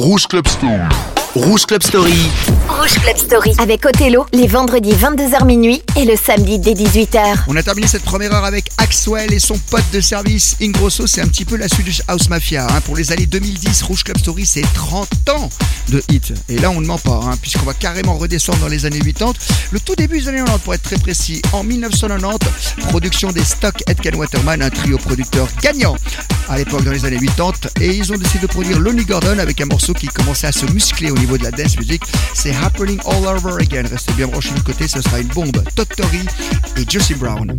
Rouge Club. Rouge Club Story. Rouge Club Story avec Othello les vendredis 22h minuit et le samedi dès 18h. On a terminé cette première heure avec Axwell et son pote de service Ingrosso. C'est un petit peu la Swedish House Mafia. hein. Pour les années 2010, Rouge Club Story, c'est 30 ans de hit. Et là, on ne ment pas, hein, puisqu'on va carrément redescendre dans les années 80. Le tout début des années 90, pour être très précis. En 1990, production des Stock Ken Waterman, un trio producteur gagnant à l'époque dans les années 80. Et ils ont décidé de produire Lonely Gordon avec un morceau qui commençait à se muscler au niveau de la dance music. C'est Happening All Over Again. Restez bien branchés du côté, ce sera une bombe. Todd Torrey et Josie Brown.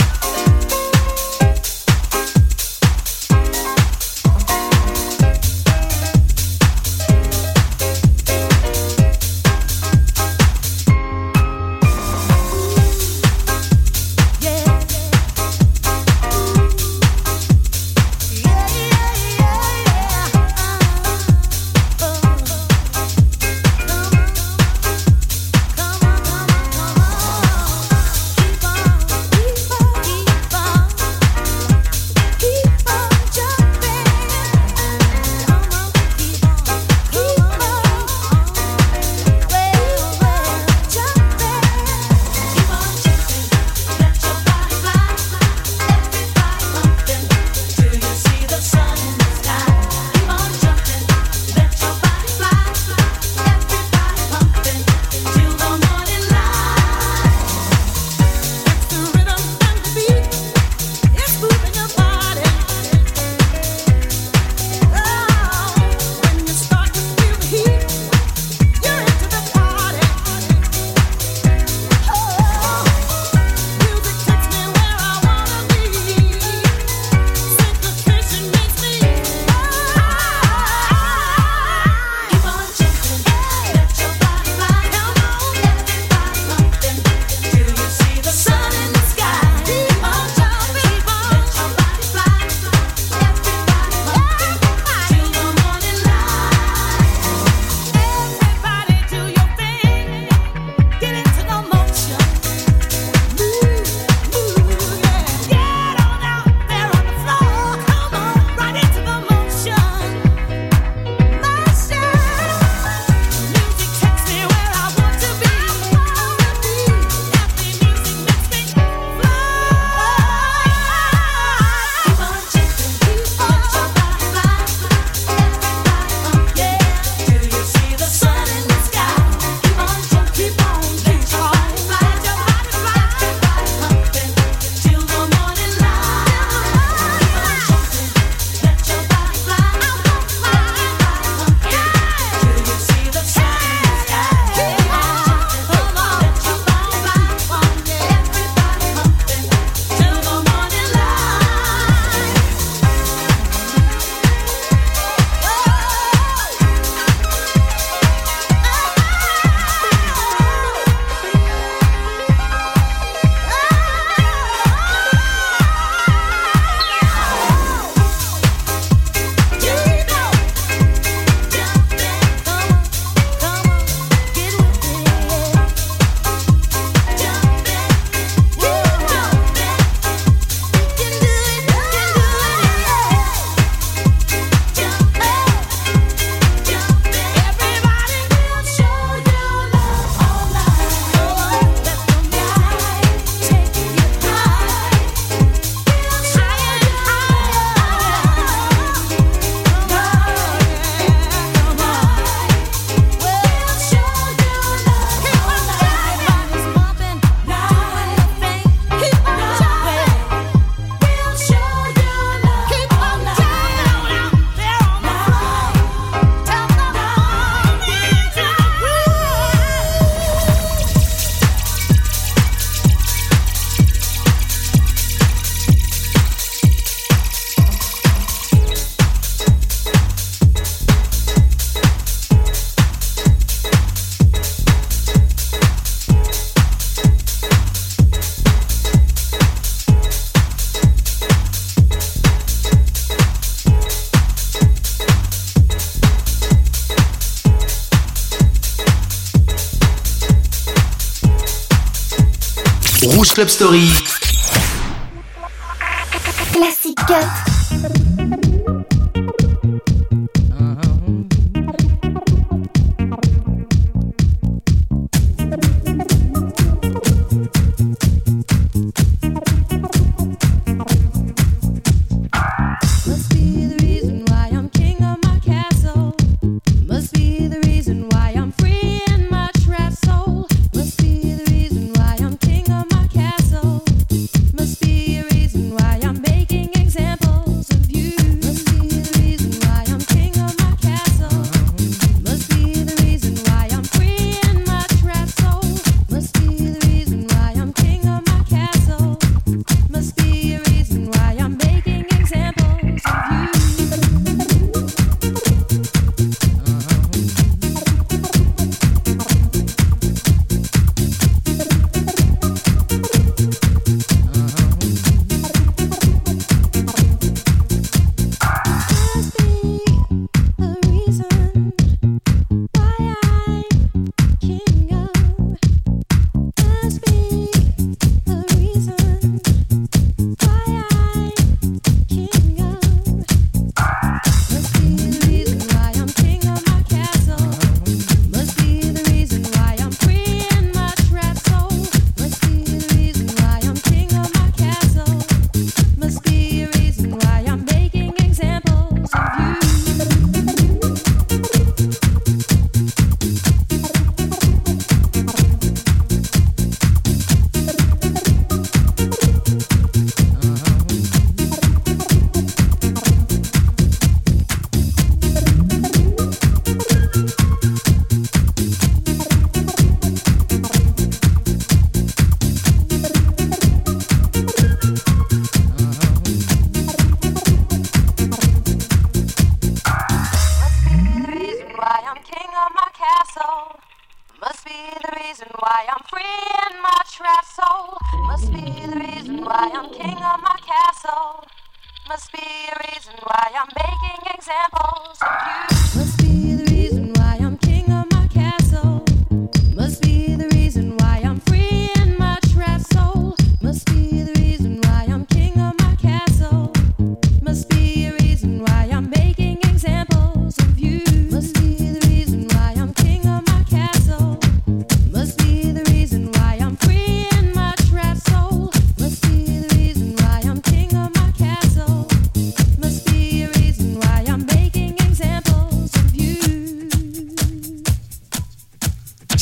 Club Story.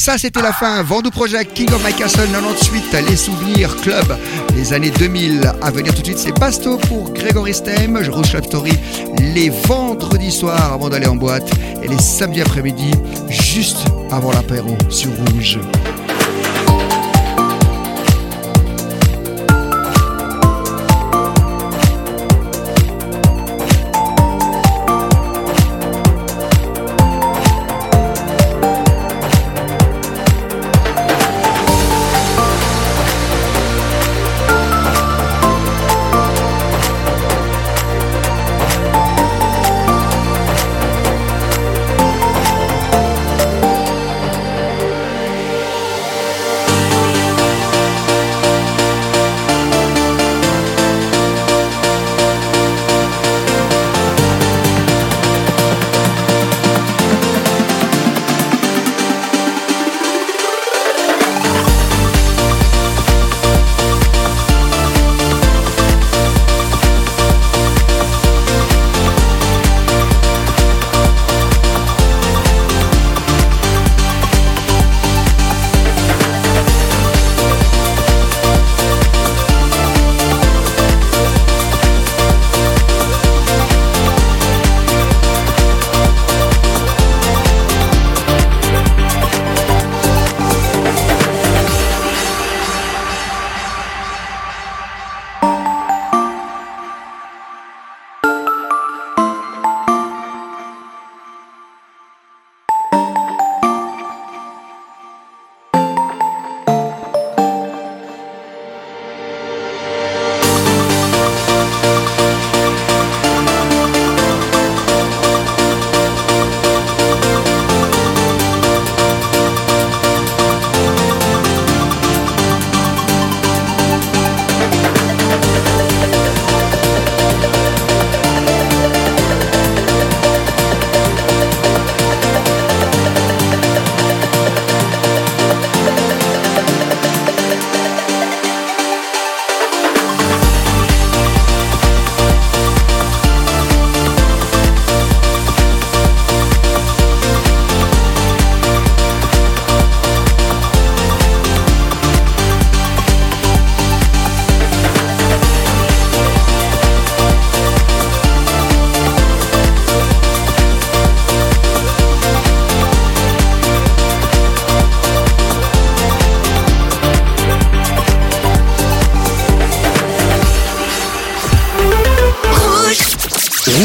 Ça, c'était la fin. Vendoux Project, King of My Castle 98, les souvenirs, club, les années 2000. À venir tout de suite, c'est Basto pour Grégory Stem. Je Club Story les vendredis soirs avant d'aller en boîte et les samedis après-midi, juste avant l'apéro sur Rouge.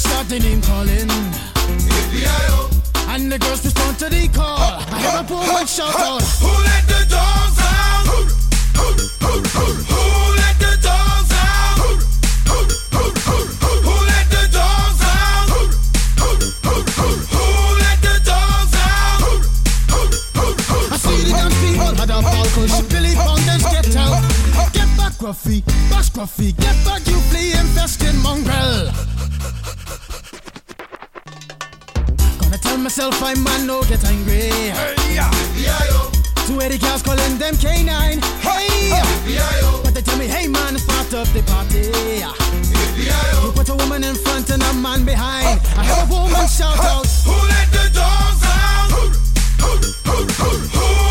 Until the fellas start the name calling. And the girls respond to the call. I hear a woman shout out. Who let the dogs out? Who let the dogs out? Who let the dogs out? Who let the dogs out? I see the dance people had a Billy get out. Get back, Gruffy, bash Gruffy, get back, you flea infested mongrel. Gonna myself I'm man, no get angry. Hey, yeah. Two Eddie girls calling them K9. Hey! But they tell me, hey man, it's part of the party. You put a woman in front and a man behind. I hear a woman shout out. Who let the dogs out? Who let the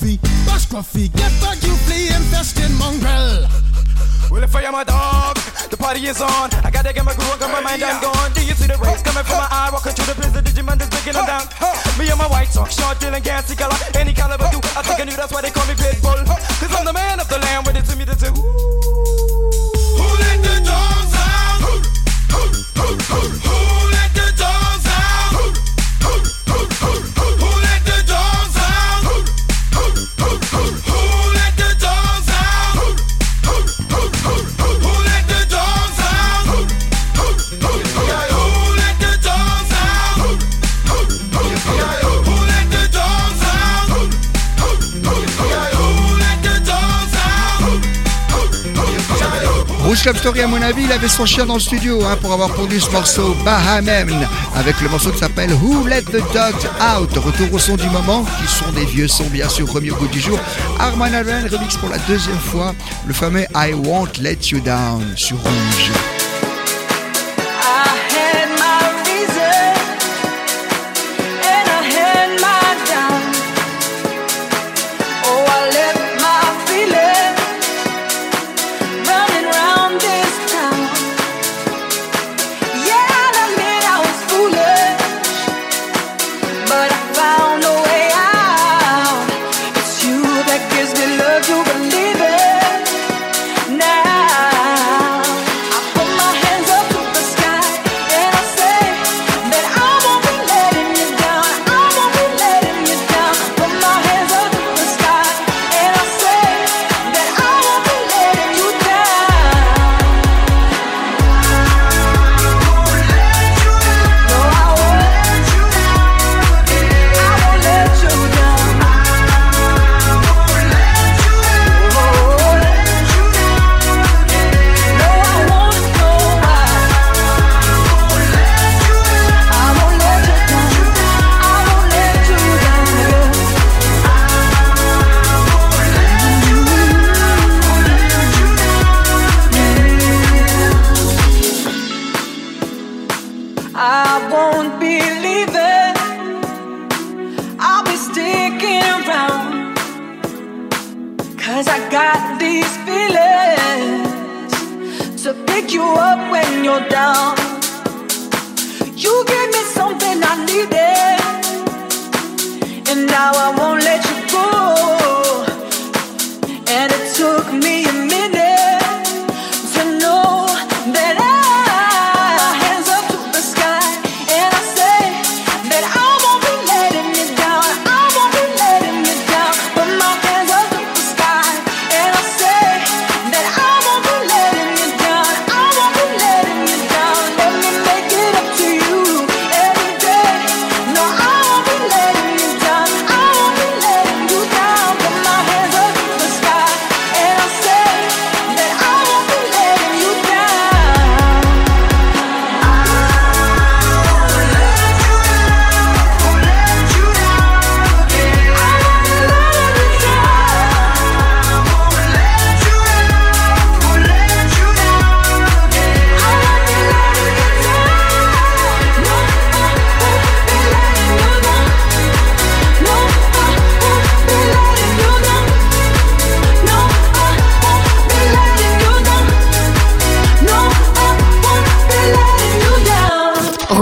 back, Gruffy, bash Gruffy, get back, you flea infested mongrel. Well, if I am a dog, the party is on. I gotta get my groove on, cause my mind I'm gone. Do you see the rays coming from my eye? Walking through the prison, Digimon is breaking them down. Me and my white sock, short, dealing, gassy color. Any caliber do, I think I knew that's why they call me Rouge Club Story, à mon avis, il avait son chien dans le studio hein, pour avoir produit ce morceau Bahamen avec le morceau qui s'appelle Who Let the Dogs Out? Retour au son du moment, qui sont des vieux sons bien sûr remis au goût du jour. Arman Allen remix pour la deuxième fois le fameux I Won't Let You Down sur Rouge.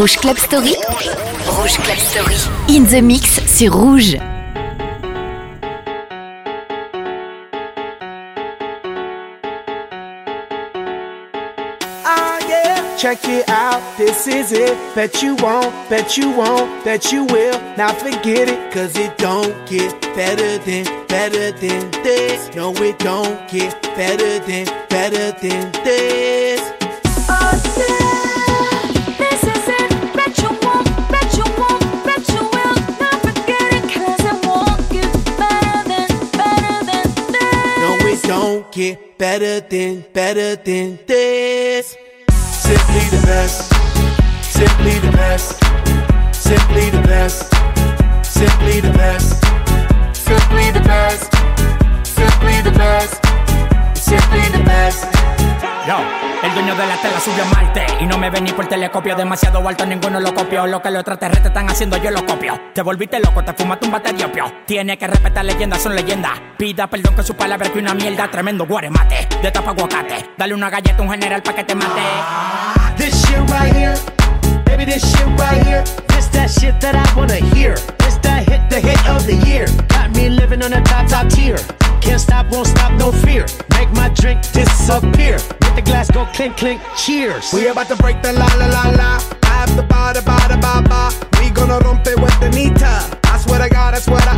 Rouge Club Story. Rouge Club Story. In the mix sur Rouge. Ah yeah, check it out, this is it. Bet you won't, bet you won't, bet you will. Now forget it, cause it don't get better than, better than this. No, it don't get better than, better than this. Better than, better than this. Simply the best, simply the best, simply the best, simply the best, simply the best, simply the best, simply the best. El dueño de la tela subió a Marte Y no me ven ni por telescopio. Demasiado alto, ninguno lo copió. Lo que los extraterrestres están haciendo, yo lo copio. Te volviste loco, te fumaste un bate de opio. Tiene que respetar leyendas, son leyendas. Pida perdón que su palabra que una mierda Tremendo guaremate, de tapa aguacate. Dale una galleta a un general pa' que te mate. This shit right here, baby, this shit right here. That shit that I wanna hear. This that hit, the hit of the year. Got me living on the top, top tier. Can't stop, won't stop, no fear. Make my drink disappear. Let the glass go clink, clink, cheers. We about to break the la la la la. I have the ba da ba da ba ba. We gonna rompe with the nita. I swear to God, I swear to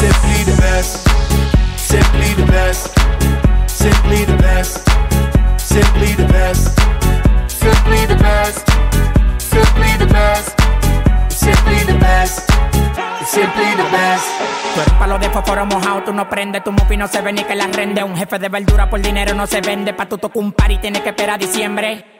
Simply the best, simply the best, simply the best, simply the best, simply the best, simply the best, simply the best, simply the best. Tú eres palo de fósforo mojado, tú no prendes, tu mufi no se ve ni que la rende. Un jefe de verdura por dinero no se vende, pa' tu tocar un par y tienes que esperar a diciembre.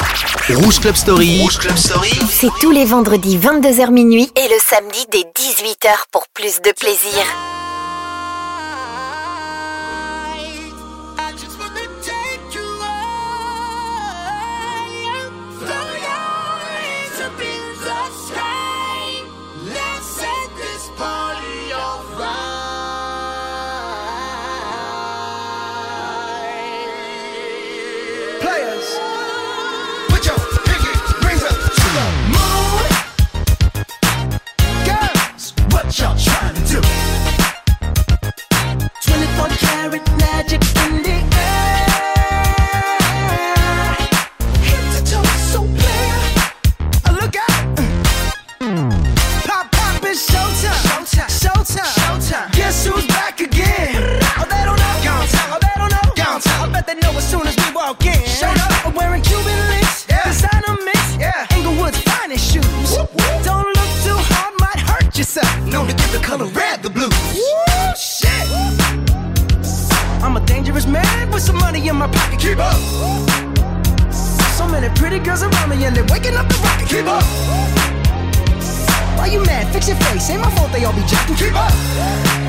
Rouge Club Story. Rouge Club Story. C'est tous les vendredis 22h minuit et le samedi dès 18h pour plus de plaisir. With some money in my pocket. Keep up. So many pretty girls around me and they're waking up the rocket. Keep up. Why you mad? Fix your face. Ain't my fault they all be jacking. Keep up.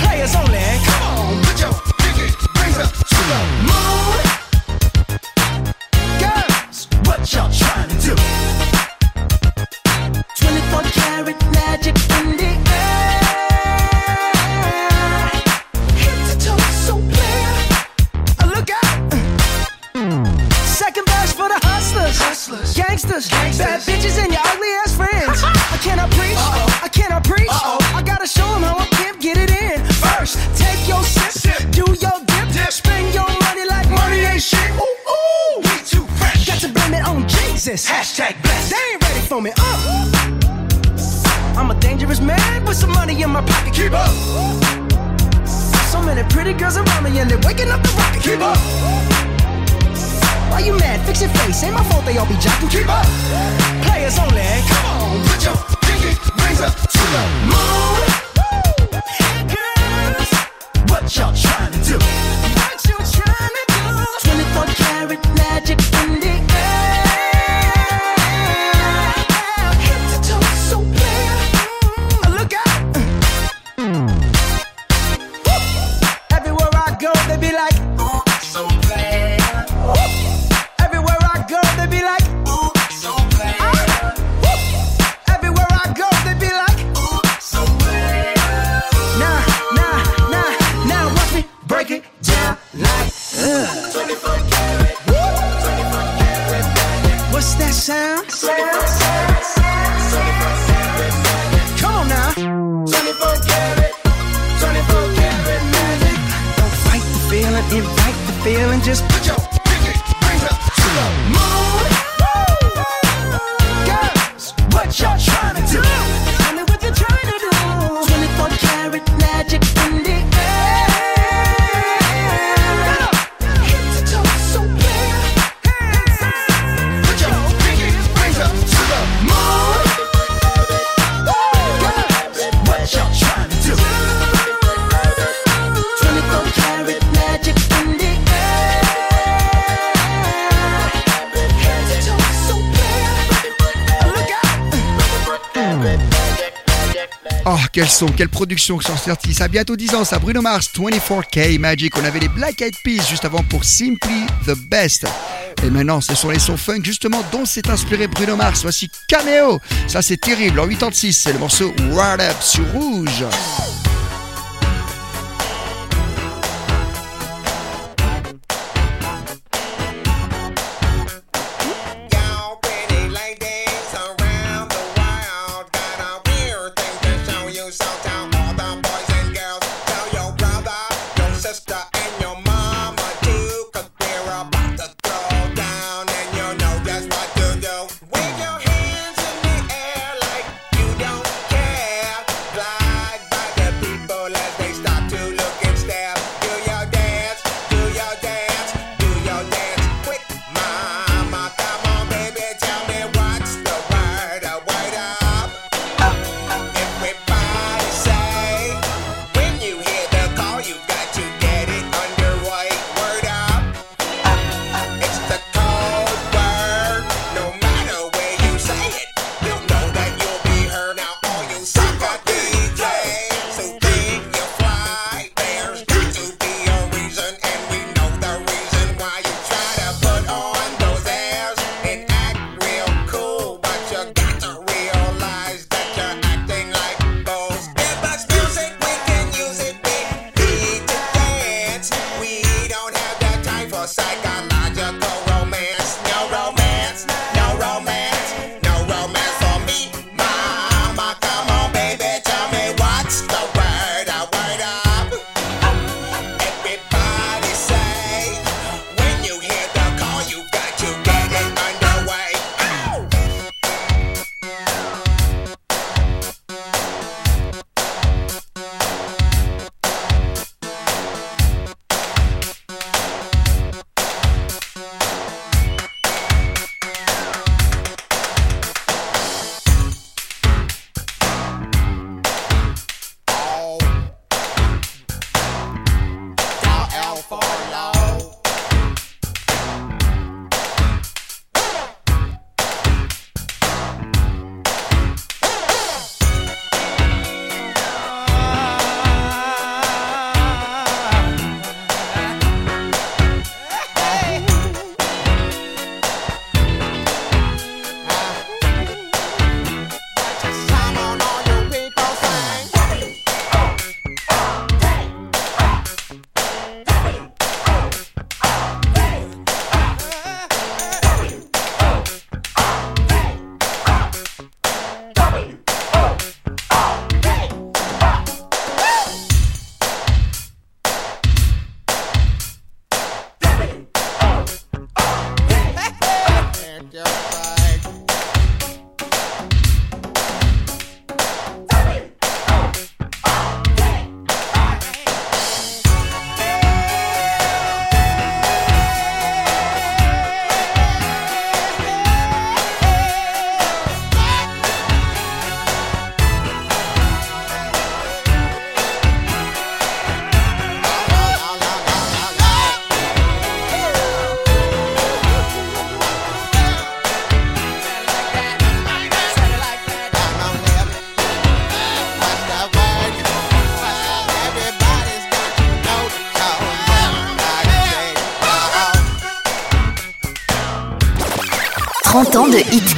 Players only. Come on, put your pinky rings up to the moon. Girls, what y'all trying to do? 24 karat Hashtag blessed. They ain't ready for me. Uh. I'm a dangerous man with some money in my pocket. Keep up. So many pretty girls around me and they're waking up the rocket. Keep up. Why you mad? Fix your face. Ain't my fault they all be jocking. Keep up. Players only. Come on, put your pinky rings up to the moon. Girls, what y'all invite the feeling. Just put your quel son, quelle production sont sortis. Ça a bientôt 10 ans, ça. Bruno Mars, 24K Magic. On avait les Black Eyed Peas juste avant pour Simply the Best. Et maintenant, ce sont les sons funk justement dont s'est inspiré Bruno Mars. Voici Cameo. Ça, c'est terrible. En 86, c'est le morceau Wired Up sur Rouge.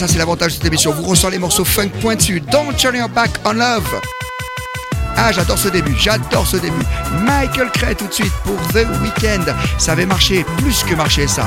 ça c'est l'avantage de cette émission. Vous ressentez les morceaux funk pointus. Don't turn your back on love. Ah, j'adore ce début, j'adore ce début. Michael Cray tout de suite pour The Weeknd. Ça avait marché, plus que marché ça.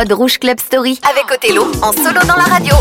mode Rouge Club Story avec Othello en solo dans la radio.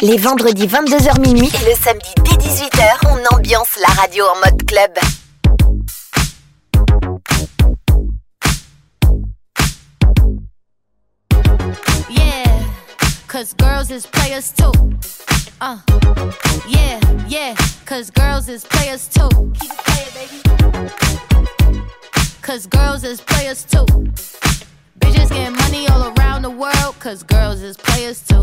Les vendredis 22h minuit et le samedi dès 18h, on ambiance la radio en mode club. Yeah, cause girls is players too. Uh, yeah, yeah, cause girls is players too. Keep playing, baby. Cause girls is players too. Bitches getting money all around the world, cause girls is players too.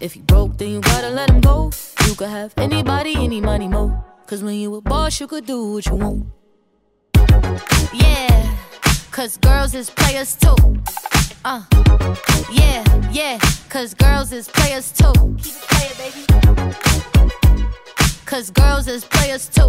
If you broke, then you gotta let him go. You could have anybody, any money, mo. Cause when you a boss, you could do what you want. Yeah, cause girls is players too. Uh, yeah, yeah, cause girls is players too. Keep it playing, baby. Cause girls is players too.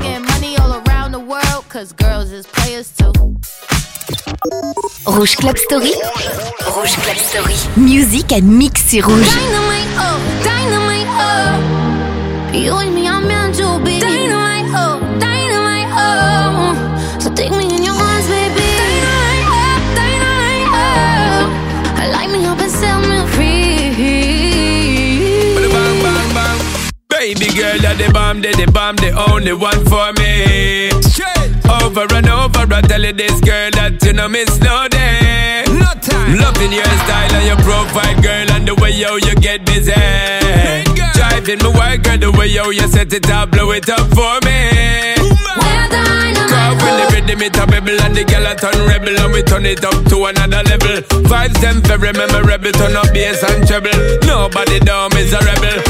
Getting money all around the world, cause girls is players too. Rouge Club Story. Rouge Club Story. Musique à mix sur rouge. Dynamite, oh, dynamite, oh. You and me are meant to be. Dynamite, oh, dynamite, girl, you're the bomb, the, the bomb, the only one for me. Straight over and over, I tell you this girl that you know miss no day. No time. Loving your style and your profile, girl, and the way yo you get busy. Driving me wild, girl, the way yo you set it up, blow it up for me. Cause when the rhythm it a bubble and the girl a turn rebel and we turn it up to another level. Vibes them very memorable, turn up bass and treble. Nobody down is a rebel.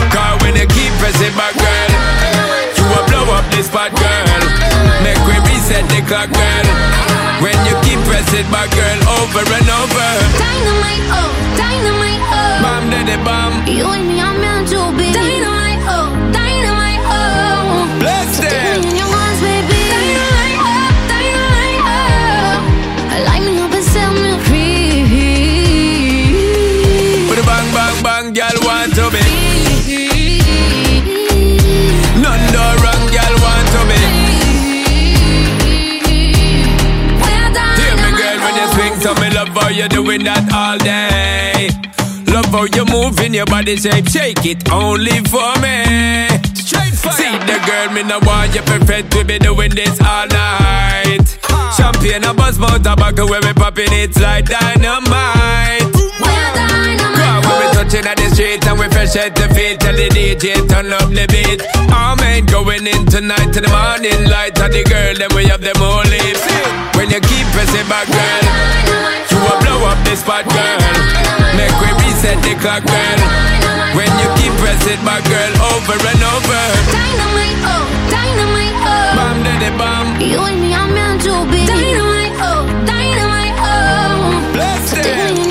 Back, girl, over and over. Dynamite, oh, dynamite, oh. Bam, daddy, bam. You and me all day. Love how you moving your body shape, shake it only for me. Straight fire. See the girl, me no want you perfect, we be doing this all night. Champagne and buzz mouth tobacco when we popping it like dynamite. Cause when we touching at the street and we fresh at the feet Tell the DJ turn up the beat. All men going in tonight to the morning light. And the girl then we have them all lips When you keep pressing back girl You will blow up the spot girl. Make we reset the clock girl. When you keep pressing back girl over and over. Dynamite, oh, dynamite, oh. Bam daddy bam. You and me are meant to be. Dynamite, oh, dynamite, oh. Bless So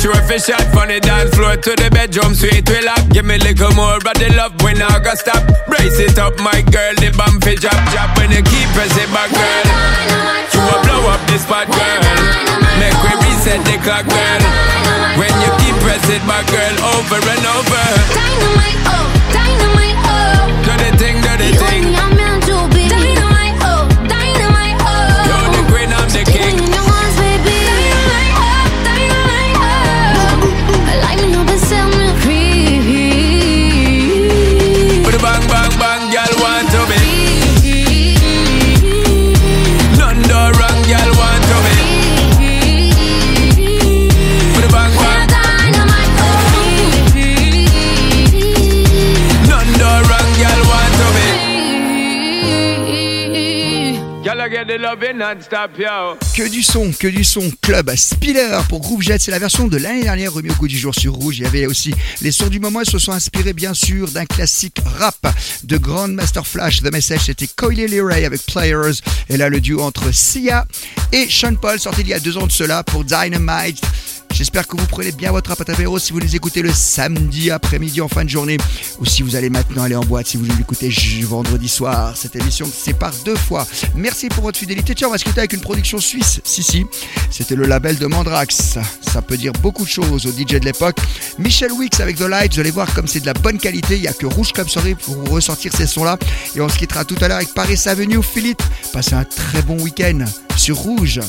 sure fish shot From the dance floor to the bedroom sweet we lock Give me a little more of the love when I go stop. Brace it up my girl, the bump fi drop drop. When you keep pressing back girl. You will blow up this spot girl. Make we reset the clock girl. When you keep pressing my girl over and over. Dynamite, oh, Que du son, que du son. Club Spiller pour Groove Jet, c'est la version de l'année dernière remis au goût du jour sur Rouge. Il y avait aussi les sons du moment, ils se sont inspirés bien sûr d'un classique rap de Grandmaster Flash. The Message, c'était Coily Leray avec Players. Et là, le duo entre Sia et Sean Paul, sorti il y a deux ans de cela pour Dynamite. J'espère que vous prenez bien votre apéro si vous les écoutez le samedi après-midi en fin de journée ou si vous allez maintenant aller en boîte, si vous l'écoutez vendredi soir. Cette émission par deux fois. Merci pour votre fidélité. Tiens, on va se quitter avec une production suisse. Si, si, c'était le label de Mandrax. Ça peut dire beaucoup de choses au DJ de l'époque. Michel Wicks avec The Light, vous allez voir comme c'est de la bonne qualité. Il n'y a que Rouge Club Story pour ressortir ces sons-là. Et on se quittera tout à l'heure avec Paris Avenue. Philippe, passez un très bon week-end sur Rouge.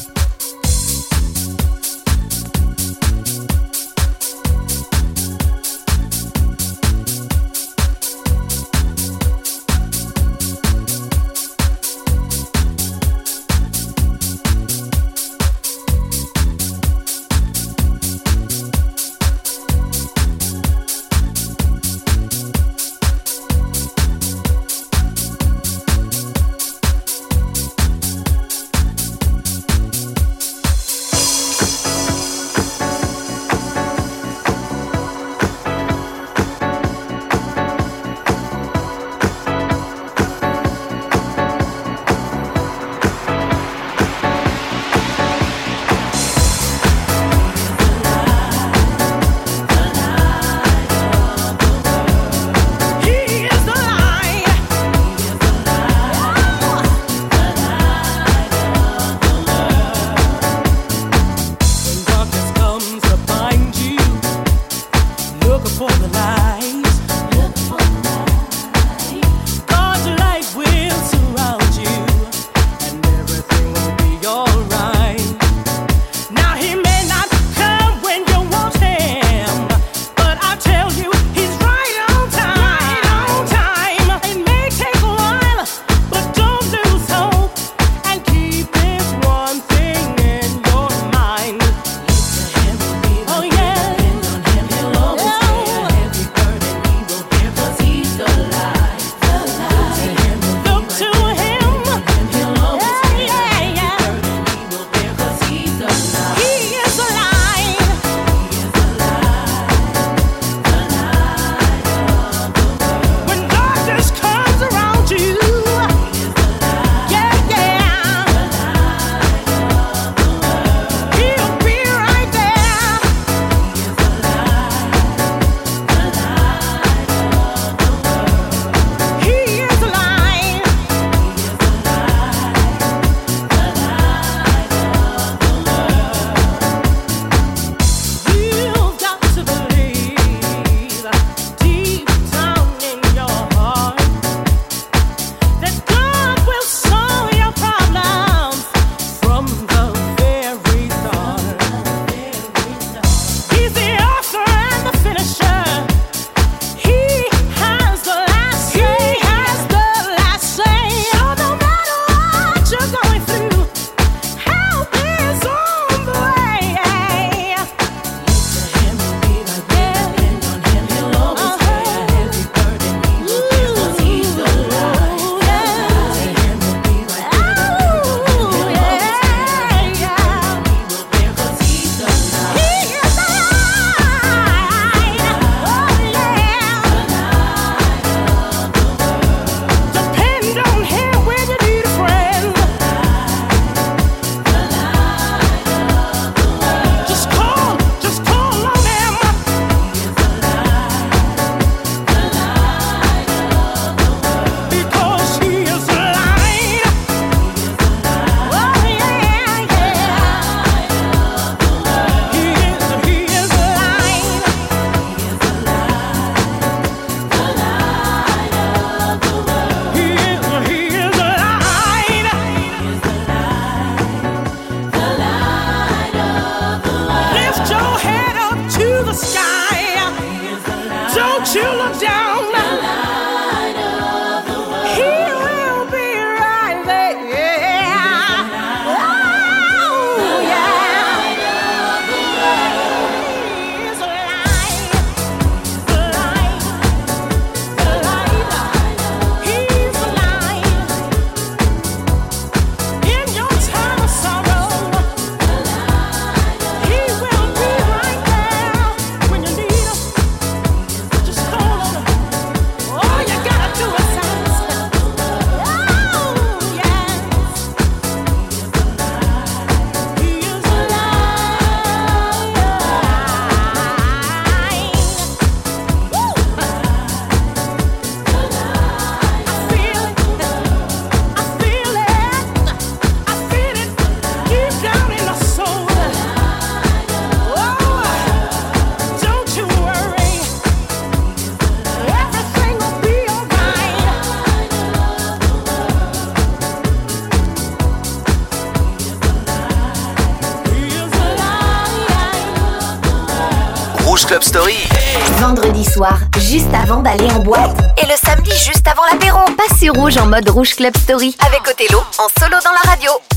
Rouge en mode Rouge Club Story avec Othello en solo dans la radio.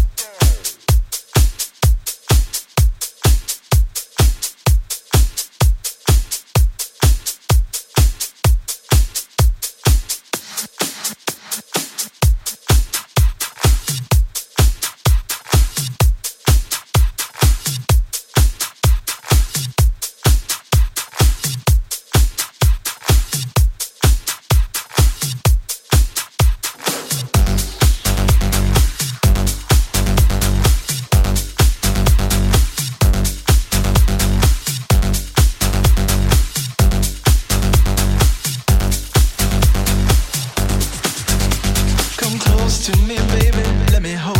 close to me, baby. Let me hold.